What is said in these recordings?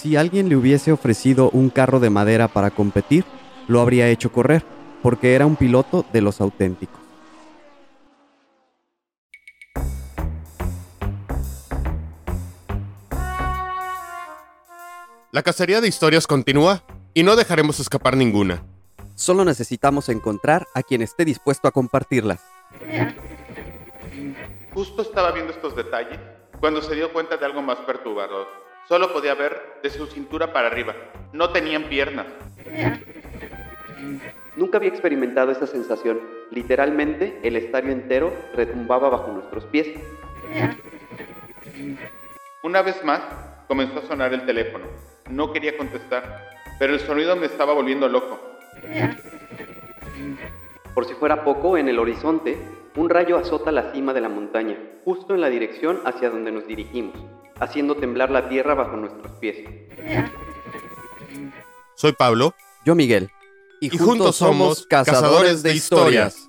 Si alguien le hubiese ofrecido un carro de madera para competir, lo habría hecho correr, porque era un piloto de los auténticos. La cacería de historias continúa y no dejaremos escapar ninguna. Solo necesitamos encontrar a quien esté dispuesto a compartirlas. Justo estaba viendo estos detalles cuando se dio cuenta de algo más perturbador. Solo podía ver de su cintura para arriba. No tenían piernas. Nunca había experimentado esa sensación. Literalmente, el estadio entero retumbaba bajo nuestros pies. Una vez más, comenzó a sonar el teléfono. No quería contestar, pero el sonido me estaba volviendo loco. Por si fuera poco, en el horizonte, un rayo azota la cima de la montaña, justo en la dirección hacia donde nos dirigimos, haciendo temblar la tierra bajo nuestros pies. Soy Pablo. Yo Miguel. Y, juntos, somos cazadores de historias.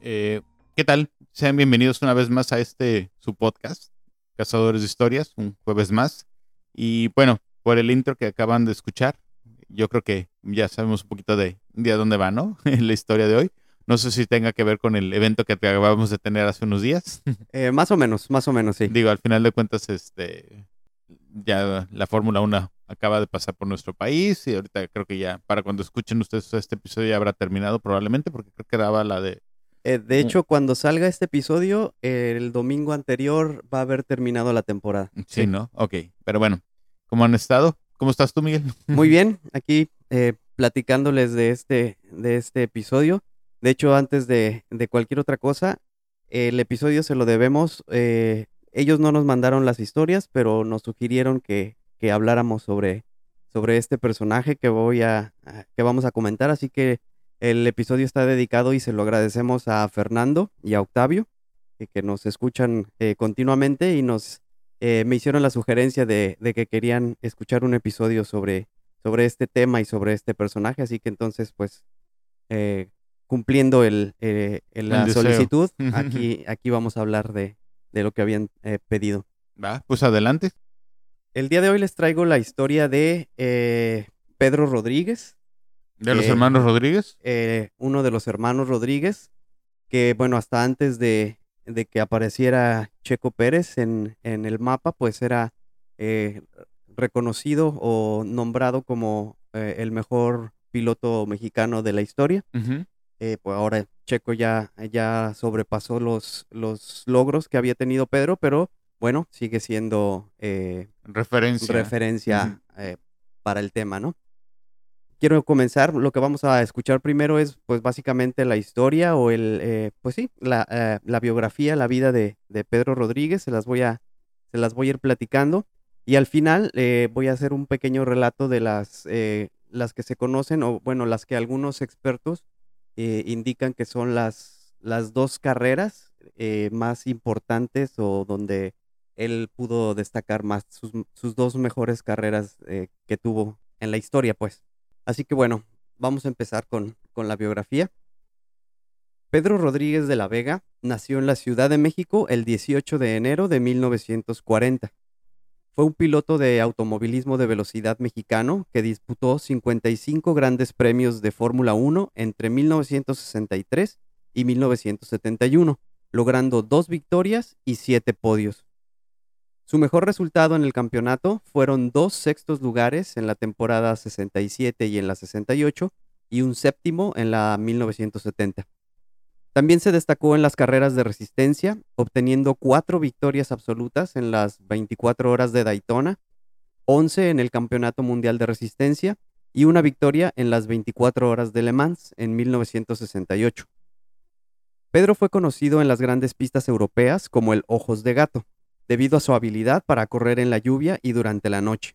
Eh, ¿Qué tal? Sean bienvenidos una vez más a este su podcast, Cazadores de Historias, un jueves más. Y bueno, por el intro que acaban de escuchar, yo creo que ya sabemos un poquito de, de dónde va, ¿no? la historia de hoy. No sé si tenga que ver con el evento que acabamos de tener hace unos días. Eh, más o menos, más o menos, sí. Digo, al final de cuentas, este, ya la Fórmula 1 acaba de pasar por nuestro país y ahorita creo que ya para cuando escuchen ustedes este episodio ya habrá terminado probablemente porque creo que daba la de eh, de hecho, cuando salga este episodio, el domingo anterior va a haber terminado la temporada. Sí, ¿no? Ok. Pero bueno, ¿cómo han estado? ¿Cómo estás tú, Miguel? Muy bien, aquí eh, platicándoles de este, de este episodio. De hecho, antes de, cualquier otra cosa, el episodio se lo debemos. Eh, ellos no nos mandaron las historias, pero nos sugirieron que, habláramos sobre, este personaje que voy a, que vamos a comentar. Así que el episodio está dedicado y se lo agradecemos a Fernando y a Octavio, que, nos escuchan eh, continuamente y nos eh, me hicieron la sugerencia de, que querían escuchar un episodio sobre, sobre este tema y sobre este personaje. Así que entonces, pues, eh, cumpliendo el, la solicitud, aquí, aquí vamos a hablar de, de lo que habían pedido. Va, pues adelante. El día de hoy les traigo la historia de Pedro Rodríguez, ¿De los hermanos Rodríguez? Eh, uno de los hermanos Rodríguez, que bueno, hasta antes de, que apareciera Checo Pérez en, en el mapa, pues era eh, reconocido o nombrado como eh, el mejor piloto mexicano de la historia. Pues ahora Checo ya, ya sobrepasó los, los logros que había tenido Pedro, pero bueno, sigue siendo referencia, referencia para el tema, ¿no? quiero comenzar. Lo que vamos a escuchar primero es, pues, básicamente la historia o el, eh, pues sí, la, eh, la, biografía, la vida de, de, Pedro Rodríguez. Se las voy a, se las voy a ir platicando. Y al final eh, voy a hacer un pequeño relato de las, las que se conocen, o bueno, las que algunos expertos indican que son las, las dos carreras más importantes o donde él pudo destacar más sus, sus dos mejores carreras que tuvo en la historia, pues. Así que bueno, vamos a empezar con, con la biografía. Pedro Rodríguez de la Vega nació en la Ciudad de México el 18 de enero de 1940. Fue un piloto de automovilismo de velocidad mexicano que disputó 55 grandes premios de Fórmula 1 entre 1963 y 1971, logrando dos victorias y siete podios. Su mejor resultado en el campeonato fueron dos sextos lugares en la temporada 67 y en la 68 y un séptimo en la 1970. También se destacó en las carreras de resistencia, obteniendo cuatro victorias absolutas en las 24 horas de Daytona, 11 en el Campeonato Mundial de Resistencia y una victoria en las 24 horas de Le Mans en 1968. Pedro fue conocido en las grandes pistas europeas como el Ojos de Gato, debido a su habilidad para correr en la lluvia y durante la noche.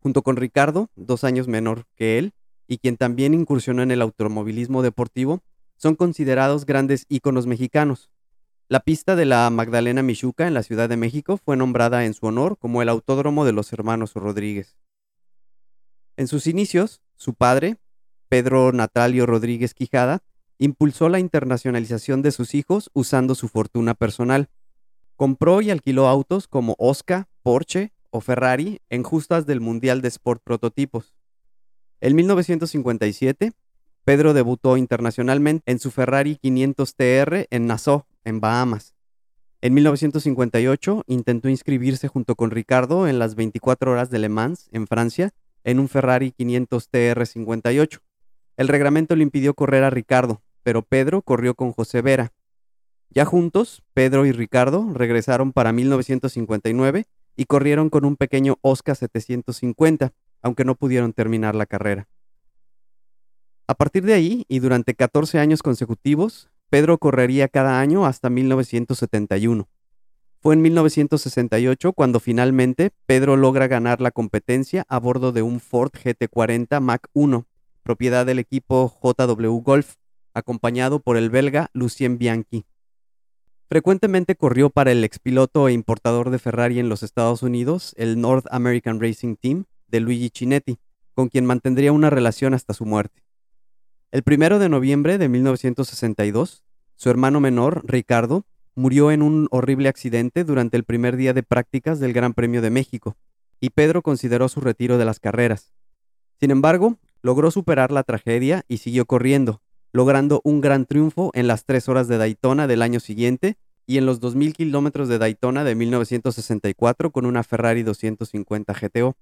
Junto con Ricardo, dos años menor que él, y quien también incursionó en el automovilismo deportivo, son considerados grandes íconos mexicanos. La pista de la Magdalena Michuca en la Ciudad de México fue nombrada en su honor como el Autódromo de los Hermanos Rodríguez. En sus inicios, su padre, Pedro Natalio Rodríguez Quijada, impulsó la internacionalización de sus hijos usando su fortuna personal. Compró y alquiló autos como Oscar, Porsche o Ferrari en justas del Mundial de Sport Prototipos. En 1957, Pedro debutó internacionalmente en su Ferrari 500 TR en Nassau, en Bahamas. En 1958 intentó inscribirse junto con Ricardo en las 24 horas de Le Mans, en Francia, en un Ferrari 500 TR58. El reglamento le impidió correr a Ricardo, pero Pedro corrió con José Vera. Ya juntos, Pedro y Ricardo regresaron para 1959 y corrieron con un pequeño Oscar 750, aunque no pudieron terminar la carrera. A partir de ahí, y durante 14 años consecutivos, Pedro correría cada año hasta 1971. Fue en 1968 cuando finalmente Pedro logra ganar la competencia a bordo de un Ford GT40 Mach 1, propiedad del equipo JW Golf, acompañado por el belga Lucien Bianchi. Frecuentemente corrió para el expiloto e importador de Ferrari en los Estados Unidos, el North American Racing Team, de Luigi Cinetti, con quien mantendría una relación hasta su muerte. El primero de noviembre de 1962, su hermano menor, Ricardo, murió en un horrible accidente durante el primer día de prácticas del Gran Premio de México, y Pedro consideró su retiro de las carreras. Sin embargo, logró superar la tragedia y siguió corriendo, logrando un gran triunfo en las tres horas de Daytona del año siguiente y en los 2.000 kilómetros de Daytona de 1964 con una Ferrari 250 GTO.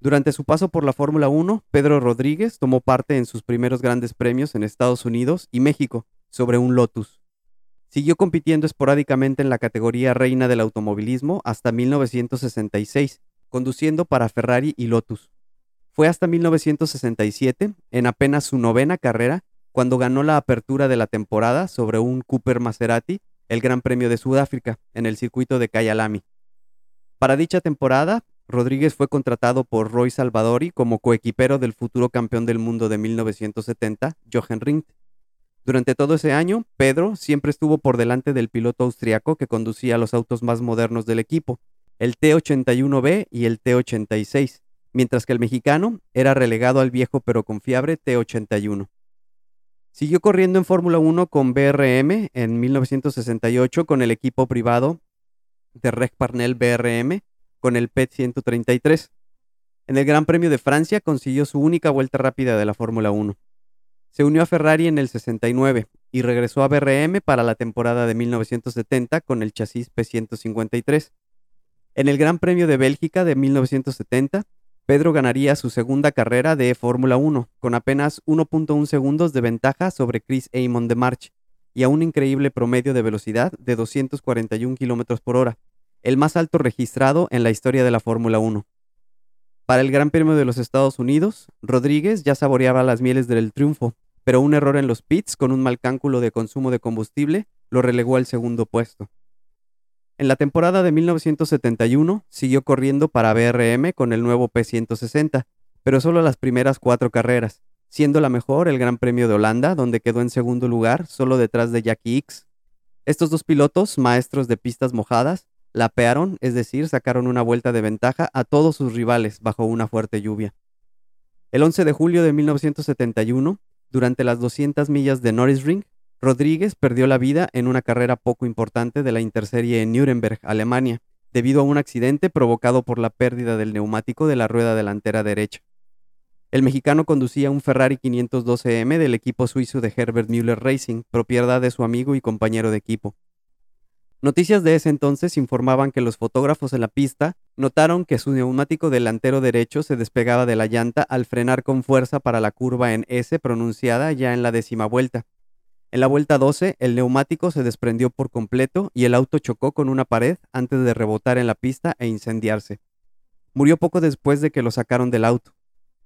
Durante su paso por la Fórmula 1, Pedro Rodríguez tomó parte en sus primeros grandes premios en Estados Unidos y México sobre un Lotus. Siguió compitiendo esporádicamente en la categoría reina del automovilismo hasta 1966, conduciendo para Ferrari y Lotus. Fue hasta 1967, en apenas su novena carrera, cuando ganó la apertura de la temporada sobre un Cooper Maserati, el Gran Premio de Sudáfrica, en el circuito de Kyalami. Para dicha temporada, Rodríguez fue contratado por Roy Salvadori como coequipero del futuro campeón del mundo de 1970, Jochen Rindt. Durante todo ese año, Pedro siempre estuvo por delante del piloto austriaco que conducía los autos más modernos del equipo, el T81B y el T86, mientras que el mexicano era relegado al viejo pero confiable T81. Siguió corriendo en Fórmula 1 con BRM en 1968 con el equipo privado de Reg Parnell BRM con el PET 133. En el Gran Premio de Francia consiguió su única vuelta rápida de la Fórmula 1. Se unió a Ferrari en el 69 y regresó a BRM para la temporada de 1970 con el chasis P153. En el Gran Premio de Bélgica de 1970, Pedro ganaría su segunda carrera de Fórmula 1 con apenas 1.1 segundos de ventaja sobre Chris Amon de March y a un increíble promedio de velocidad de 241 km por hora, el más alto registrado en la historia de la Fórmula 1. Para el Gran Premio de los Estados Unidos, Rodríguez ya saboreaba las mieles del triunfo, pero un error en los pits con un mal cálculo de consumo de combustible lo relegó al segundo puesto. En la temporada de 1971 siguió corriendo para BRM con el nuevo P160, pero solo las primeras cuatro carreras, siendo la mejor el Gran Premio de Holanda, donde quedó en segundo lugar, solo detrás de Jackie X. Estos dos pilotos, maestros de pistas mojadas, lapearon, es decir, sacaron una vuelta de ventaja a todos sus rivales bajo una fuerte lluvia. El 11 de julio de 1971, durante las 200 millas de Norris Ring, Rodríguez perdió la vida en una carrera poco importante de la Interserie en Nuremberg, Alemania, debido a un accidente provocado por la pérdida del neumático de la rueda delantera derecha. El mexicano conducía un Ferrari 512M del equipo suizo de Herbert Müller Racing, propiedad de su amigo y compañero de equipo. Noticias de ese entonces informaban que los fotógrafos en la pista notaron que su neumático delantero derecho se despegaba de la llanta al frenar con fuerza para la curva en S pronunciada ya en la décima vuelta. En la vuelta 12, el neumático se desprendió por completo y el auto chocó con una pared antes de rebotar en la pista e incendiarse. Murió poco después de que lo sacaron del auto.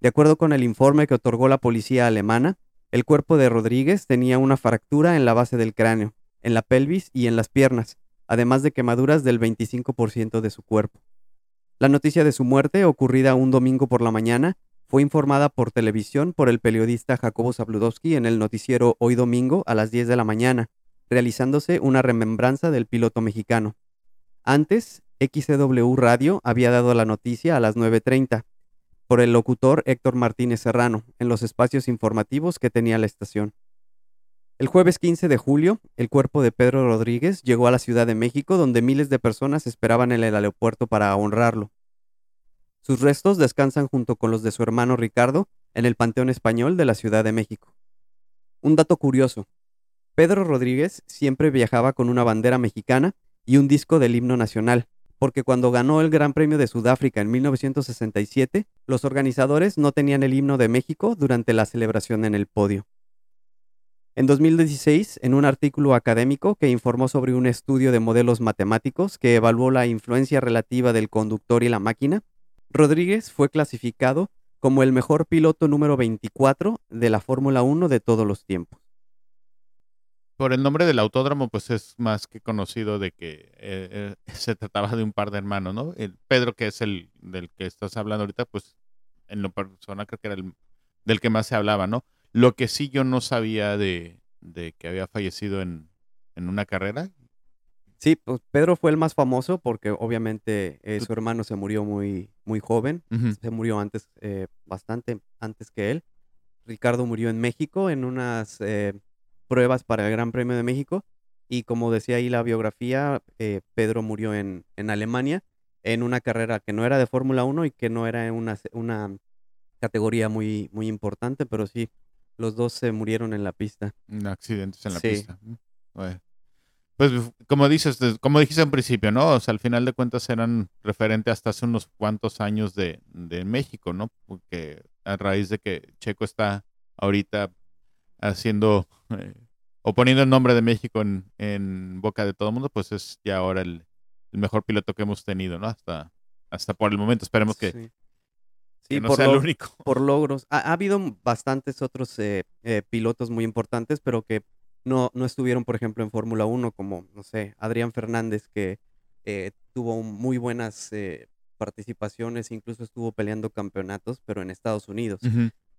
De acuerdo con el informe que otorgó la policía alemana, el cuerpo de Rodríguez tenía una fractura en la base del cráneo, en la pelvis y en las piernas, además de quemaduras del 25% de su cuerpo. La noticia de su muerte, ocurrida un domingo por la mañana, fue informada por televisión por el periodista Jacobo Zabludowski en el noticiero Hoy Domingo a las 10 de la mañana, realizándose una remembranza del piloto mexicano. Antes, XCW Radio había dado la noticia a las 9.30, por el locutor Héctor Martínez Serrano, en los espacios informativos que tenía la estación. El jueves 15 de julio, el cuerpo de Pedro Rodríguez llegó a la Ciudad de México, donde miles de personas esperaban en el aeropuerto para honrarlo. Sus restos descansan junto con los de su hermano Ricardo en el Panteón Español de la Ciudad de México. Un dato curioso. Pedro Rodríguez siempre viajaba con una bandera mexicana y un disco del himno nacional, porque cuando ganó el Gran Premio de Sudáfrica en 1967, los organizadores no tenían el himno de México durante la celebración en el podio. En 2016, en un artículo académico que informó sobre un estudio de modelos matemáticos que evaluó la influencia relativa del conductor y la máquina, Rodríguez fue clasificado como el mejor piloto número 24 de la Fórmula 1 de todos los tiempos por el nombre del autódromo, pues es más que conocido de que eh, eh, se trataba de un par de hermanos, ¿no? El Pedro, que es el del que estás hablando ahorita, pues en lo personal creo que era el del que más se hablaba, ¿no? Lo que sí yo no sabía de, que había fallecido en, una carrera. Sí, pues Pedro fue el más famoso porque obviamente eh, su hermano se murió muy, muy joven, se murió antes, bastante antes que él. Ricardo murió en México en unas pruebas para el Gran Premio de México. Y como decía ahí la biografía, eh, Pedro murió en, en, Alemania en una carrera que no era de Fórmula 1 y que no era una, una categoría muy, muy importante, pero sí, los dos se murieron en la pista. Accidentes en la pista. Mm, pues como dices, como dijiste en principio, ¿no? O sea, al final de cuentas eran referente hasta hace unos cuantos años de, de México, ¿no? Porque a raíz de que Checo está ahorita haciendo eh, o poniendo el nombre de México en, boca de todo el mundo, pues es ya ahora el, mejor piloto que hemos tenido, ¿no? Hasta, hasta por el momento. Esperemos que, sí. No sea el único. Por logros. Ha, habido bastantes otros eh, eh, pilotos muy importantes, pero que no, no estuvieron, por ejemplo, en Fórmula 1, como, no sé, Adrián Fernández, que tuvo muy buenas participaciones, incluso estuvo peleando campeonatos, pero en Estados Unidos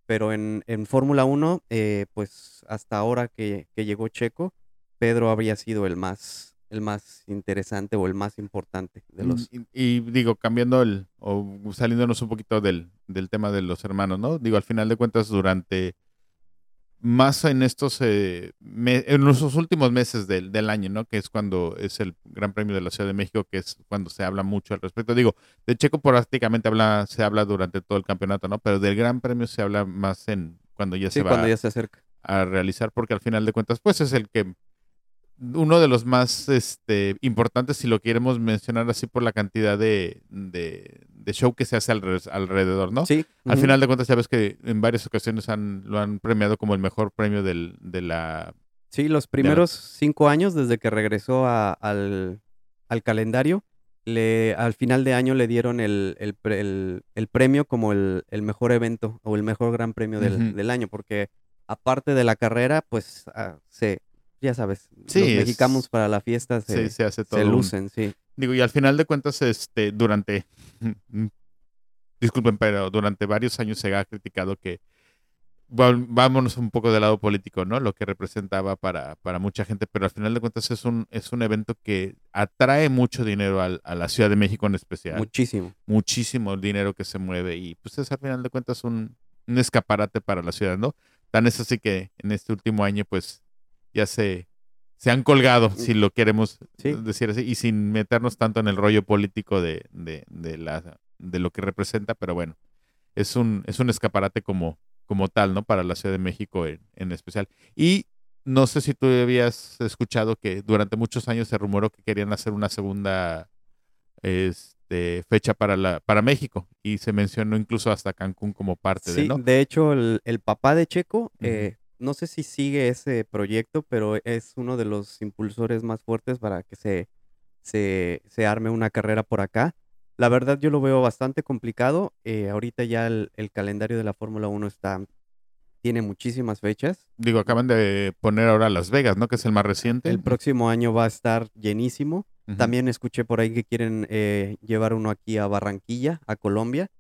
pero en, en Fórmula 1, eh, pues hasta ahora que, llegó Checo, Pedro habría sido el más, el más interesante o el más importante de los... Y, digo, cambiando el, o saliéndonos un poquito del, del tema de los hermanos, ¿no? Digo, al final de cuentas, durante más en estos, eh, en los últimos meses del, del, año, ¿no? Que es cuando es el Gran Premio de la Ciudad de México, que es cuando se habla mucho al respecto. Digo, de Checo prácticamente habla, se habla durante todo el campeonato, ¿no? Pero del Gran Premio se habla más en cuando ya se va cuando ya se acerca. a realizar, porque al final de cuentas, pues es el que uno de los más este, importantes, si lo queremos mencionar así por la cantidad de, de show que se hace alrededor, ¿no? Sí. Al final de cuentas, sabes que en varias ocasiones han, lo han premiado como el mejor premio del, de la... Sí, los primeros cinco años desde que regresó al, calendario, le, al final de año le dieron el, el, premio como el, mejor evento o el mejor gran premio del, año, porque aparte de la carrera, pues ah, se, ya sabes, los mexicanos para la fiesta se, se, hace todo se lucen, sí. Digo, y al final de cuentas, este, durante, disculpen, pero durante varios años se ha criticado que, vámonos un poco del lado político, ¿no? Lo que representaba para, para mucha gente, pero al final de cuentas es un, es un evento que atrae mucho dinero a la Ciudad de México en especial. Muchísimo. Muchísimo dinero que se mueve y pues es al final de cuentas un, un escaparate para la ciudad, ¿no? Tan es así que en este último año pues ya se se han colgado, mm. si lo queremos decir así, y sin meternos tanto en el rollo político de, de, la, de lo que representa, pero bueno, es un, es un escaparate como, como tal, ¿no? Para la Ciudad de México en, especial. Y no sé si tú habías escuchado que durante muchos años se rumoró que querían hacer una segunda este, fecha para, la, para México y se mencionó incluso hasta Cancún como parte de, ¿no? De hecho, el, papá de Checo no sé si sigue ese proyecto, pero es uno de los impulsores más fuertes para que se, se, arme una carrera por acá. La verdad yo lo veo bastante complicado. Eh, ahorita ya el, calendario de la Fórmula 1 está, tiene muchísimas fechas. Digo, acaban de poner ahora Las Vegas, ¿no? Que es el más reciente. El próximo año va a estar llenísimo. También escuché por ahí que quieren eh, llevar uno aquí a Barranquilla, a Colombia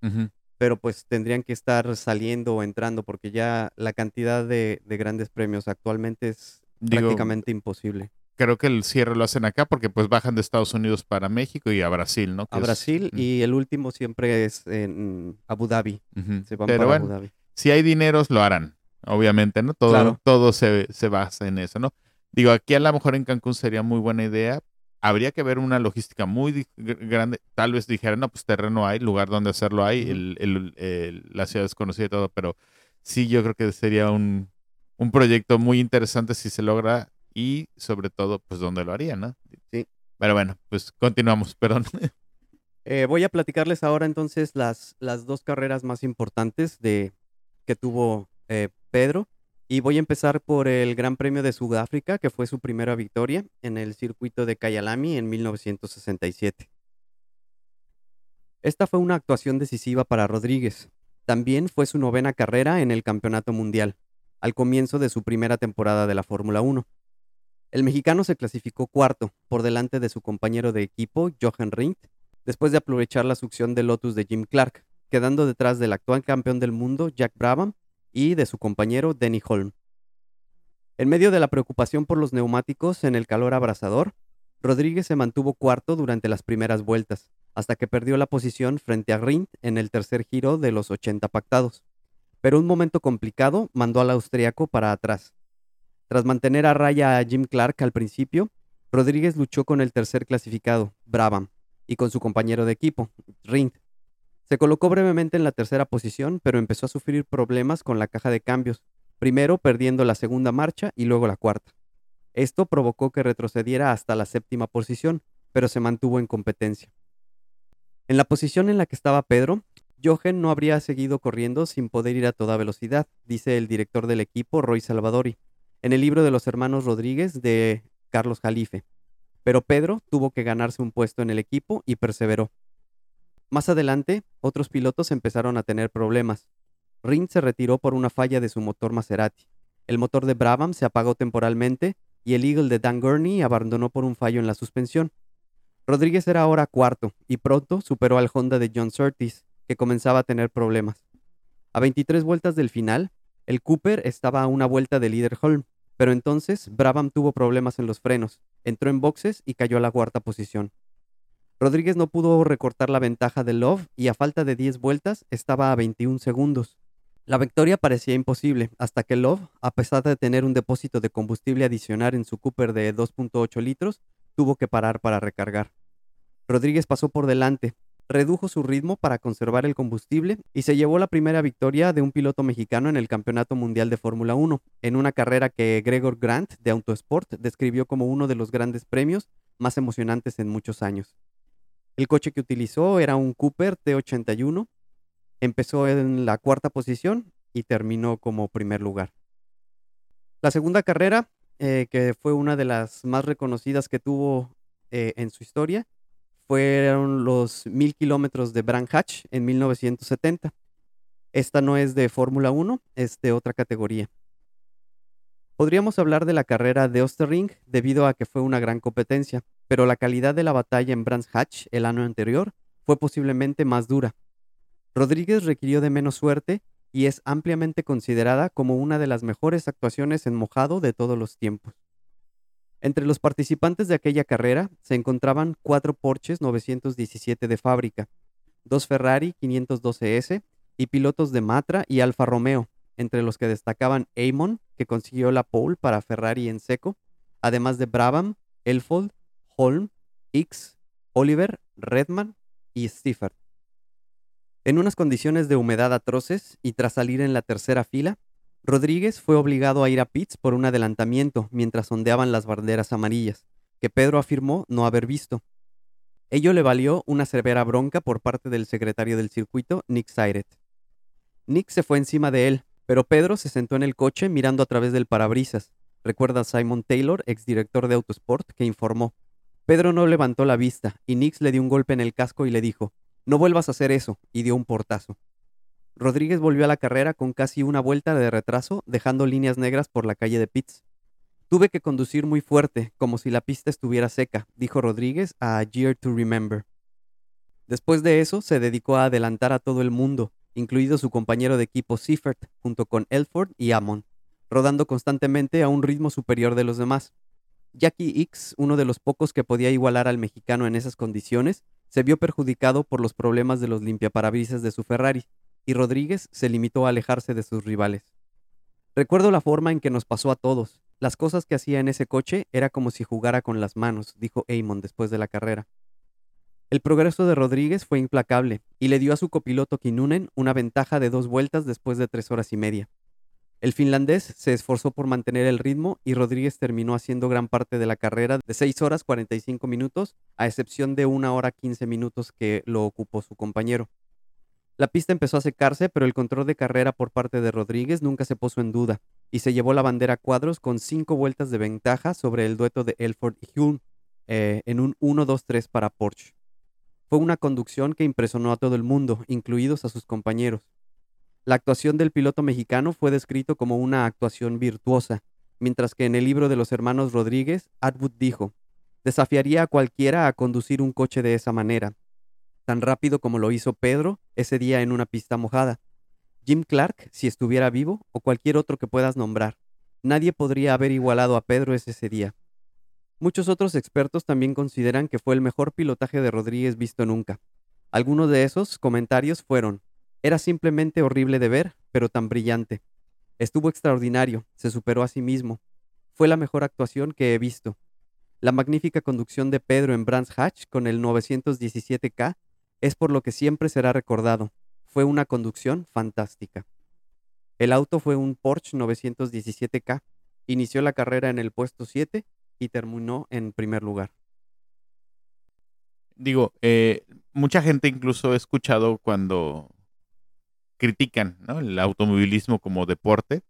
pero pues tendrían que estar saliendo o entrando porque ya la cantidad de, grandes premios actualmente es prácticamente imposible. Creo que el cierre lo hacen acá porque pues bajan de Estados Unidos para México y a Brasil, ¿no? a Brasil y el último siempre es en Abu Dhabi. Se van pero para Abu Dhabi. Si hay dineros, lo harán. obviamente, ¿no? Todo, Claro. todo se, se basa en eso, ¿no? Digo, aquí a lo mejor en Cancún sería muy buena idea. Habría que ver una logística muy grande. Tal vez dijeran, no, pues terreno hay, lugar donde hacerlo hay, Ujú. el, el- el- la ciudad es conocida y todo, pero sí yo creo que sería un, un proyecto muy interesante si se logra y sobre todo, pues dónde lo haría, ¿no? Sí. Pero bueno, pues continuamos, perdón. Eh, voy a platicarles ahora entonces las, las dos carreras más importantes de, que tuvo eh, Pedro. Y voy a empezar por el Gran Premio de Sudáfrica, que fue su primera victoria en el circuito de Kyalami en 1967. Esta fue una actuación decisiva para Rodríguez. También fue su novena carrera en el Campeonato Mundial, al comienzo de su primera temporada de la Fórmula 1. El mexicano se clasificó cuarto, por delante de su compañero de equipo, Jochen Rindt, después de aprovechar la succión del Lotus de Jim Clark, quedando detrás del actual campeón del mundo, Jack Brabham, y de su compañero, Denny Holm. En medio de la preocupación por los neumáticos en el calor abrasador, Rodríguez se mantuvo cuarto durante las primeras vueltas, hasta que perdió la posición frente a Rindt en el tercer giro de los 80 pactados. Pero un momento complicado mandó al austriaco para atrás. Tras mantener a raya a Jim Clark al principio, Rodríguez luchó con el tercer clasificado, Brabham, y con su compañero de equipo, Rindt. Se colocó brevemente en la tercera posición, pero empezó a sufrir problemas con la caja de cambios, primero perdiendo la segunda marcha y luego la cuarta. Esto provocó que retrocediera hasta la séptima posición, pero se mantuvo en competencia. En la posición en la que estaba Pedro, Jochen no habría seguido corriendo sin poder ir a toda velocidad, dice el director del equipo, Roy Salvadori, en el libro de los hermanos Rodríguez de Carlos Jalife. Pero Pedro tuvo que ganarse un puesto en el equipo y perseveró. Más adelante, otros pilotos empezaron a tener problemas. Rindt se retiró por una falla de su motor Maserati. El motor de Brabham se apagó temporalmente y el Eagle de Dan Gurney abandonó por un fallo en la suspensión. Rodríguez era ahora cuarto y pronto superó al Honda de John Surtees, que comenzaba a tener problemas. A 23 vueltas del final, el Cooper estaba a una vuelta del líder Holm, pero entonces Brabham tuvo problemas en los frenos, entró en boxes y cayó a la cuarta posición. Rodríguez no pudo recortar la ventaja de Love y a falta de 10 vueltas estaba a 21 segundos. La victoria parecía imposible hasta que Love, a pesar de tener un depósito de combustible adicional en su Cooper de 2.8 litros, tuvo que parar para recargar. Rodríguez pasó por delante, redujo su ritmo para conservar el combustible y se llevó la primera victoria de un piloto mexicano en el Campeonato Mundial de Fórmula 1, en una carrera que Gregor Grant de Autosport describió como uno de los grandes premios más emocionantes en muchos años. El coche que utilizó era un Cooper T81, empezó en la cuarta posición y terminó como primer lugar. La segunda carrera, eh, que fue una de las más reconocidas que tuvo eh, en su historia, fueron los mil kilómetros de Bran Hatch en 1970. Esta no es de Fórmula 1, es de otra categoría. Podríamos hablar de la carrera de Osterring debido a que fue una gran competencia, pero la calidad de la batalla en Brands Hatch el año anterior fue posiblemente más dura. Rodríguez requirió de menos suerte y es ampliamente considerada como una de las mejores actuaciones en mojado de todos los tiempos. Entre los participantes de aquella carrera se encontraban cuatro Porsches 917 de fábrica, dos Ferrari 512S y pilotos de Matra y Alfa Romeo, entre los que destacaban Amon, que consiguió la pole para Ferrari en seco, además de Brabham, Elfold, Holm, X, Oliver, Redman y Stifford. En unas condiciones de humedad atroces y tras salir en la tercera fila, Rodríguez fue obligado a ir a pits por un adelantamiento mientras ondeaban las banderas amarillas, que Pedro afirmó no haber visto. Ello le valió una severa bronca por parte del secretario del circuito, Nick Siret. Nick se fue encima de él, pero Pedro se sentó en el coche mirando a través del parabrisas. Recuerda Simon Taylor, exdirector de Autosport, que informó. Pedro no levantó la vista y Nix le dio un golpe en el casco y le dijo, no vuelvas a hacer eso, y dio un portazo. Rodríguez volvió a la carrera con casi una vuelta de retraso, dejando líneas negras por la calle de Pitts. Tuve que conducir muy fuerte, como si la pista estuviera seca, dijo Rodríguez a A Year to Remember. Después de eso, se dedicó a adelantar a todo el mundo, incluido su compañero de equipo Seifert, junto con Elford y Amon, rodando constantemente a un ritmo superior de los demás. Jackie X, uno de los pocos que podía igualar al mexicano en esas condiciones, se vio perjudicado por los problemas de los limpiaparabrisas de su Ferrari, y Rodríguez se limitó a alejarse de sus rivales. Recuerdo la forma en que nos pasó a todos. Las cosas que hacía en ese coche era como si jugara con las manos, dijo Eamon después de la carrera. El progreso de Rodríguez fue implacable y le dio a su copiloto Kinunen una ventaja de dos vueltas después de tres horas y media. El finlandés se esforzó por mantener el ritmo y Rodríguez terminó haciendo gran parte de la carrera de 6 horas 45 minutos, a excepción de una hora 15 minutos que lo ocupó su compañero. La pista empezó a secarse, pero el control de carrera por parte de Rodríguez nunca se puso en duda y se llevó la bandera a cuadros con cinco vueltas de ventaja sobre el dueto de Elford y Hulme eh, en un 1-2-3 para Porsche. Fue una conducción que impresionó a todo el mundo, incluidos a sus compañeros. La actuación del piloto mexicano fue descrito como una actuación virtuosa, mientras que en el libro de los hermanos Rodríguez, Atwood dijo, desafiaría a cualquiera a conducir un coche de esa manera, tan rápido como lo hizo Pedro ese día en una pista mojada. Jim Clark, si estuviera vivo, o cualquier otro que puedas nombrar. Nadie podría haber igualado a Pedro ese día. Muchos otros expertos también consideran que fue el mejor pilotaje de Rodríguez visto nunca. Algunos de esos comentarios fueron, era simplemente horrible de ver, pero tan brillante. Estuvo extraordinario, se superó a sí mismo. Fue la mejor actuación que he visto. La magnífica conducción de Pedro en Brands Hatch con el 917K es por lo que siempre será recordado. Fue una conducción fantástica. El auto fue un Porsche 917K. Inició la carrera en el puesto 7 y terminó en primer lugar. Digo, eh, mucha gente incluso he escuchado cuando critican el automovilismo como deporte,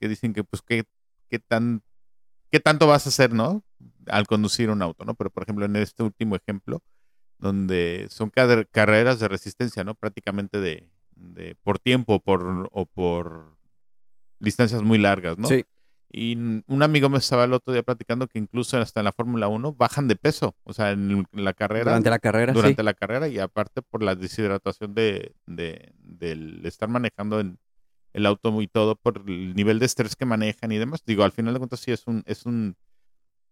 que dicen que pues qué, qué, tan, qué tanto vas a hacer, ¿no? Al conducir un auto, ¿no? Pero por ejemplo, en este último ejemplo, donde son carreras de resistencia, ¿no? Prácticamente de, por tiempo por, o por distancias muy largas, ¿no? Sí. Y un amigo me estaba el otro día platicando que incluso hasta en la Fórmula 1 bajan de peso, o sea, en la carrera. Durante la carrera, Durante la carrera y aparte por la deshidratación de, de, del estar manejando en el auto y todo, por el nivel de estrés que manejan y demás. Digo, al final de cuentas sí es un, es un,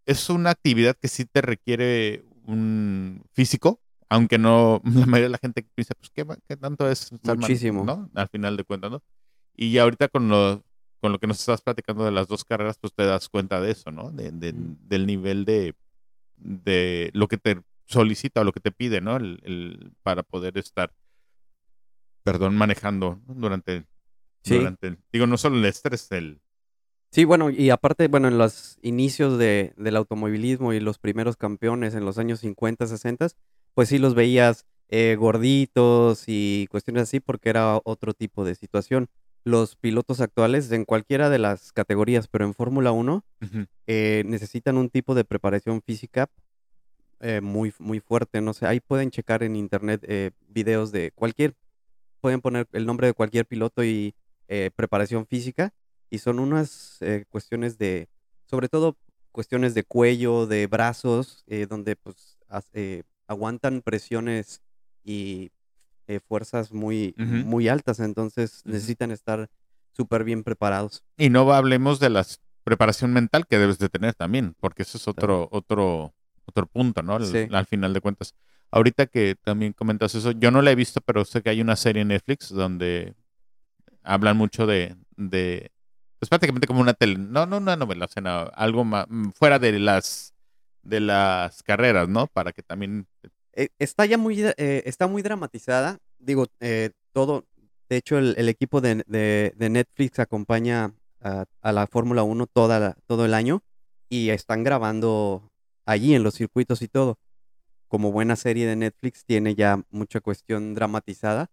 es una actividad que sí te requiere un físico, aunque no, la mayoría de la gente piensa, pues, ¿qué, qué tanto es? Muchísimo. ¿no? Al final de cuentas, ¿no? Y ya ahorita con lo, con lo que nos estás platicando de las dos carreras, pues te das cuenta de eso, ¿no? De, del nivel de, de lo que te solicita o lo que te pide, ¿no? El, el para poder estar, perdón, manejando durante, sí. durante, digo, no solo el estrés, el, Sí, bueno, y aparte, bueno, en los inicios de, del automovilismo y los primeros campeones en los años 50, 60, pues sí los veías eh, gorditos y cuestiones así porque era otro tipo de situación. Los pilotos actuales en cualquiera de las categorías, pero en Fórmula 1, eh, necesitan un tipo de preparación física eh, muy, muy fuerte. No sé, ahí pueden checar en internet videos de cualquier, pueden poner el nombre de cualquier piloto y preparación física y son unas eh, cuestiones de, sobre todo cuestiones de cuello, de brazos, eh, donde pues eh, aguantan presiones y fuerzas muy, muy altas, entonces necesitan estar súper bien preparados. Y no hablemos de la preparación mental que debes de tener también, porque eso es otro, otro, otro punto, ¿no? Al, al, final de cuentas. Ahorita que también comentas eso, yo no la he visto, pero sé que hay una serie en Netflix donde hablan mucho de, de es prácticamente como una tele, no, no una novela, sino algo más, mm, fuera de las de las carreras, ¿no? Para que también eh, está ya muy eh, está muy dramatizada. Digo, eh, todo, de hecho, el, equipo de, Netflix acompaña a, la Fórmula 1 toda todo el año y están grabando allí en los circuitos y todo. Como buena serie de Netflix tiene ya mucha cuestión dramatizada,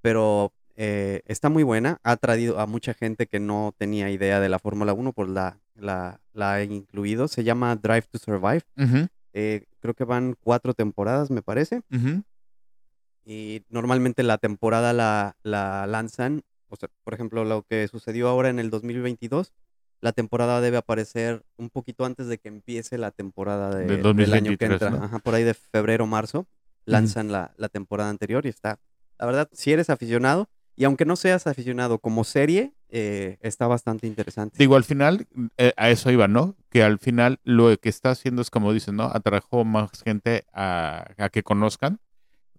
pero eh, está muy buena, ha traído a mucha gente que no tenía idea de la Fórmula 1, por la, la, la ha incluido. Se llama Drive to Survive. Eh, creo que van cuatro temporadas, me parece. Y normalmente la temporada la, la lanzan, o sea, por ejemplo, lo que sucedió ahora en el 2022, la temporada debe aparecer un poquito antes de que empiece la temporada de, del año que entra. por ahí de febrero, marzo, lanzan la, la temporada anterior y está, la verdad, si eres aficionado, y aunque no seas aficionado como serie, eh, está bastante interesante. Digo, al final, eh, a eso iba, ¿no? Que al final lo que está haciendo es, como dicen, ¿no? Atrajo más gente a, que conozcan,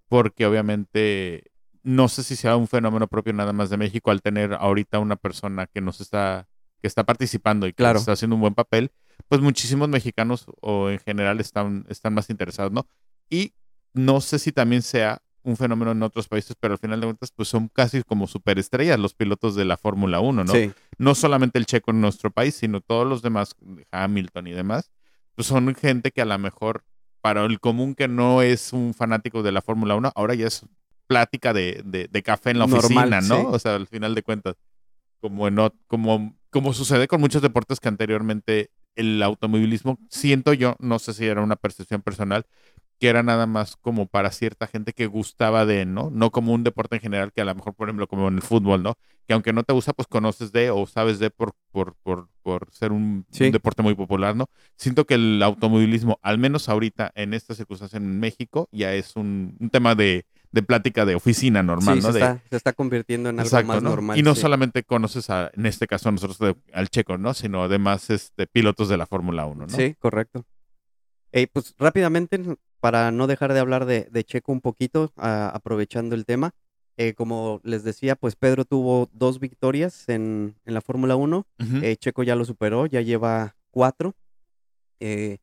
porque obviamente no sé si sea un fenómeno propio nada más de México al tener ahorita una persona que nos está que está participando y que Claro. está haciendo un buen papel, pues muchísimos mexicanos o en general están, están más interesados, ¿no? Y no sé si también sea un fenómeno en otros países, pero al final de cuentas, pues son casi como superestrellas los pilotos de la Fórmula 1, ¿no? Sí, no solamente el checo en nuestro país, sino todos los demás, Hamilton y demás, pues son gente que a lo mejor para el común que no es un fanático de la Fórmula 1, ahora ya es plática de, de- de café en la Normal, oficina, ¿no? sí. O sea, al final de cuentas, como, en como, como sucede con muchos deportes que anteriormente el automovilismo, siento yo, no sé si era una percepción personal, que era nada más como para cierta gente que gustaba de, ¿no? No como un deporte en general que a lo mejor, por ejemplo, como en el fútbol, ¿no? Que aunque no te gusta, pues conoces de o sabes de por, por, por, por ser un, Sí. un deporte muy popular, ¿no? Siento que el automovilismo, al menos ahorita en esta circunstancia en México, ya es un, un tema de, de plática de oficina normal, sí, ¿no? se, De- está, se está convirtiendo en algo Exacto, más ¿no? normal. Y no sí. solamente conoces a, en este caso a nosotros de- al checo, ¿no? Sino además este, pilotos de la Fórmula 1, ¿no? Sí, correcto. Eh, pues rápidamente, para no dejar de hablar de, de Checo un poquito, a- aprovechando el tema, eh, como les decía, pues Pedro tuvo dos victorias en, en la Fórmula 1, Ujú. eh, Checo ya lo superó, ya lleva cuatro. Eh,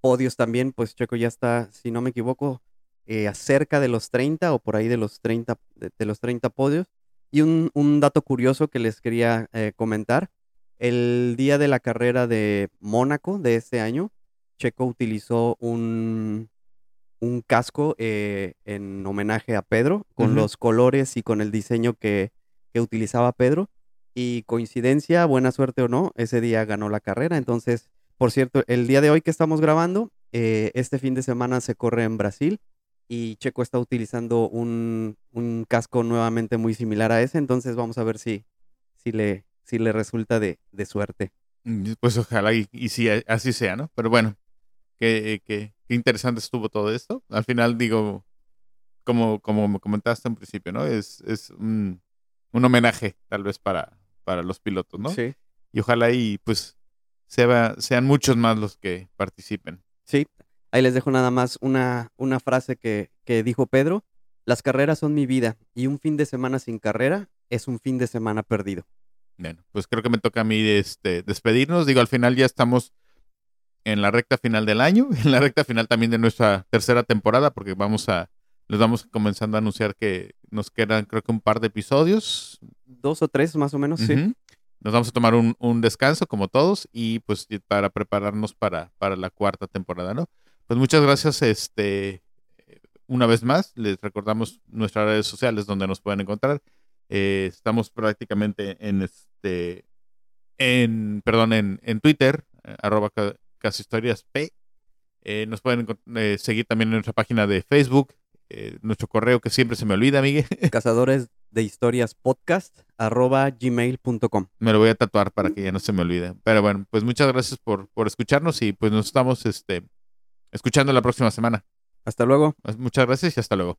podios también, pues Checo ya está, si no me equivoco, eh, cerca de los 30 o por ahí de los 30, de, de los 30 podios. Y un, un dato curioso que les quería comentar, el día de la carrera de Mónaco de este año, Checo utilizó un, un casco eh, en homenaje a Pedro, con los colores y con el diseño que, que utilizaba Pedro. Y coincidencia, buena suerte o no, ese día ganó la carrera. Entonces, por cierto, el día de hoy que estamos grabando, eh, este fin de semana se corre en Brasil y Checo está utilizando un, un casco nuevamente muy similar a ese. Entonces, vamos a ver si, si, le, si le resulta de, de suerte. Mm, Pues ojalá y, a- así sea, ¿no? Pero bueno, qué, qué- qué interesante estuvo todo esto. Al final, digo, como, como me comentaste en principio, ¿no? Es, es un, un homenaje tal vez para, para los pilotos, ¿no? Sí. Y ojalá y pues sea- sean muchos más los que participen. Sí, ahí les dejo nada más una, una frase que, que dijo Pedro. Las carreras son mi vida y un fin de semana sin carrera es un fin de semana perdido. Bueno, pues creo que me toca a mí este, despedirnos. Digo, al final ya estamos en la recta final del año, en la recta final también de nuestra tercera temporada, porque vamos a, les vamos comenzando a anunciar que nos quedan creo que un par de episodios. Dos o tres más o menos, sí. Nos vamos a tomar un, un descanso como todos y pues para prepararnos para, para la cuarta temporada, ¿no? Pues muchas gracias, este, una vez más, les recordamos nuestras redes sociales donde nos pueden encontrar. Eh, estamos prácticamente en este, en, perdón, en, en Twitter, arroba ca- casi historias P. Eh, nos pueden eh, seguir también en nuestra página de Facebook, eh, nuestro correo que siempre se me olvida, Miguel. Cazadores de historias podcast arroba gmail.com. Me lo voy a tatuar para que ya no se me olvide. Pero bueno, pues muchas gracias por, por escucharnos y pues nos estamos este, escuchando la próxima semana. Hasta luego. Muchas gracias y hasta luego.